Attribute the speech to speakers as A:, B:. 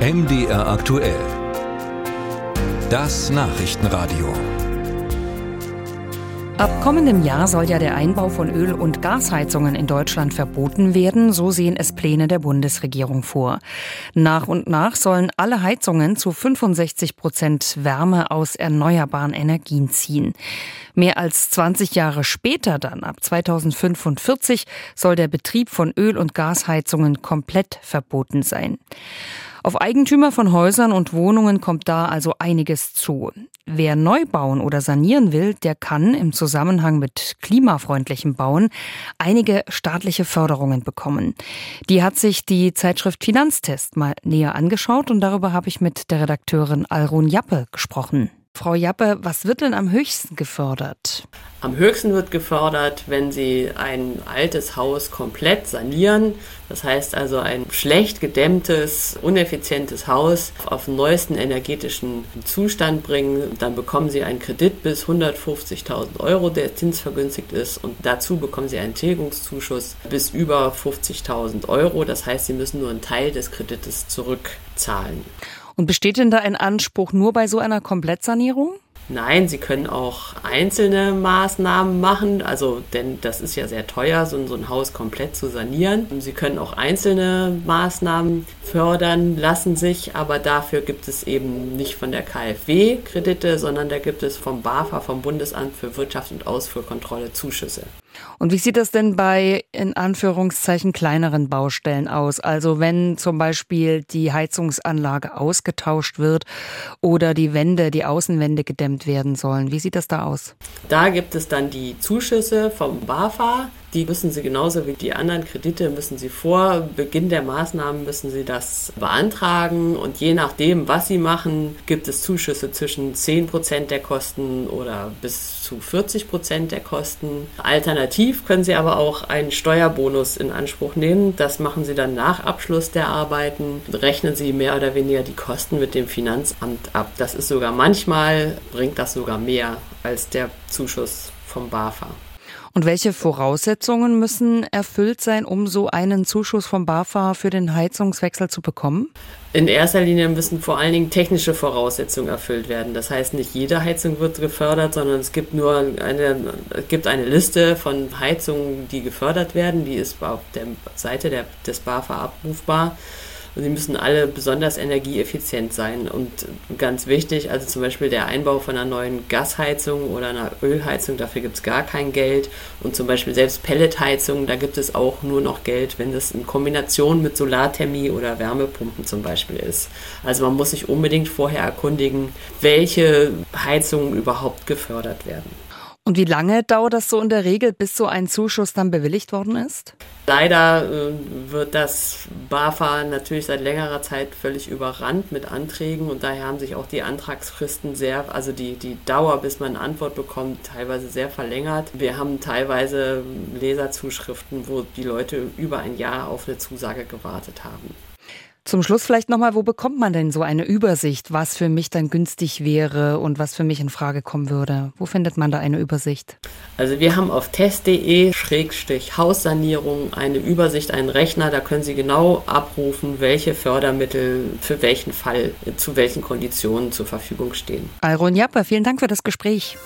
A: MDR aktuell. Das Nachrichtenradio.
B: Ab kommendem Jahr soll ja der Einbau von Öl- und Gasheizungen in Deutschland verboten werden, so sehen es Pläne der Bundesregierung vor. Nach und nach sollen alle Heizungen zu 65 Prozent Wärme aus erneuerbaren Energien ziehen. Mehr als 20 Jahre später dann, ab 2045, soll der Betrieb von Öl- und Gasheizungen komplett verboten sein. Auf Eigentümer von Häusern und Wohnungen kommt da also einiges zu. Wer neu bauen oder sanieren will, der kann im Zusammenhang mit klimafreundlichem Bauen einige staatliche Förderungen bekommen. Die hat sich die Zeitschrift Finanztest mal näher angeschaut und darüber habe ich mit der Redakteurin Alrun Jappe gesprochen. Frau Jappe, was wird denn am höchsten gefördert?
C: Am höchsten wird gefördert, wenn Sie ein altes Haus komplett sanieren. Das heißt also ein schlecht gedämmtes, uneffizientes Haus auf den neuesten energetischen Zustand bringen. Dann bekommen Sie einen Kredit bis 150.000 Euro, der zinsvergünstigt ist. Und dazu bekommen Sie einen Tilgungszuschuss bis über 50.000 Euro. Das heißt, Sie müssen nur einen Teil des Kredites zurückzahlen.
B: Und besteht denn da ein Anspruch nur bei so einer Komplettsanierung?
C: Nein, Sie können auch einzelne Maßnahmen machen, also denn das ist ja sehr teuer, so, ein Haus komplett zu sanieren. Sie können auch einzelne Maßnahmen fördern, lassen sich, aber dafür gibt es eben nicht von der KfW Kredite, sondern da gibt es vom BAFA, vom Bundesamt für Wirtschaft und Ausfuhrkontrolle Zuschüsse.
B: Und wie sieht das denn bei in Anführungszeichen kleineren Baustellen aus? Also wenn zum Beispiel die Heizungsanlage ausgetauscht wird oder die Wände, die Außenwände gedämmt werden sollen. Wie sieht das da aus?
C: Da gibt es dann die Zuschüsse vom BAFA. Die müssen Sie genauso wie die anderen Kredite, müssen Sie vor Beginn der Maßnahmen, müssen Sie das beantragen. Und je nachdem, was Sie machen, gibt es Zuschüsse zwischen 10 Prozent der Kosten oder bis zu 40 Prozent der Kosten. Alternativ können Sie aber auch einen Steuerbonus in Anspruch nehmen. Das machen Sie dann nach Abschluss der Arbeiten. Rechnen Sie mehr oder weniger die Kosten mit dem Finanzamt ab. Das ist sogar manchmal, bringt das sogar mehr als der Zuschuss vom BAFA.
B: Und welche Voraussetzungen müssen erfüllt sein, um so einen Zuschuss vom BAFA für den Heizungswechsel zu bekommen?
C: In erster Linie müssen vor allen Dingen technische Voraussetzungen erfüllt werden. Das heißt, nicht jede Heizung wird gefördert, sondern es gibt nur eine, es gibt eine Liste von Heizungen, die gefördert werden. Die ist auf der Seite der, des BAFA abrufbar. Und sie müssen alle besonders energieeffizient sein. Und ganz wichtig, also zum Beispiel der Einbau von einer neuen Gasheizung oder einer Ölheizung, dafür gibt es gar kein Geld. Und zum Beispiel selbst Pelletheizungen, da gibt es auch nur noch Geld, wenn das in Kombination mit Solarthermie oder Wärmepumpen zum Beispiel ist. Also man muss sich unbedingt vorher erkundigen, welche Heizungen überhaupt gefördert werden.
B: Und wie lange dauert das so in der Regel, bis so ein Zuschuss dann bewilligt worden ist?
C: Leider äh, wird das BAFA natürlich seit längerer Zeit völlig überrannt mit Anträgen und daher haben sich auch die Antragsfristen sehr, also die, die Dauer, bis man eine Antwort bekommt, teilweise sehr verlängert. Wir haben teilweise Leserzuschriften, wo die Leute über ein Jahr auf eine Zusage gewartet haben.
B: Zum Schluss vielleicht nochmal, wo bekommt man denn so eine Übersicht, was für mich dann günstig wäre und was für mich in Frage kommen würde? Wo findet man da eine Übersicht?
C: Also wir haben auf test.de-haussanierung eine Übersicht, einen Rechner, da können Sie genau abrufen, welche Fördermittel für welchen Fall zu welchen Konditionen zur Verfügung stehen.
B: Alron Japper, vielen Dank für das Gespräch.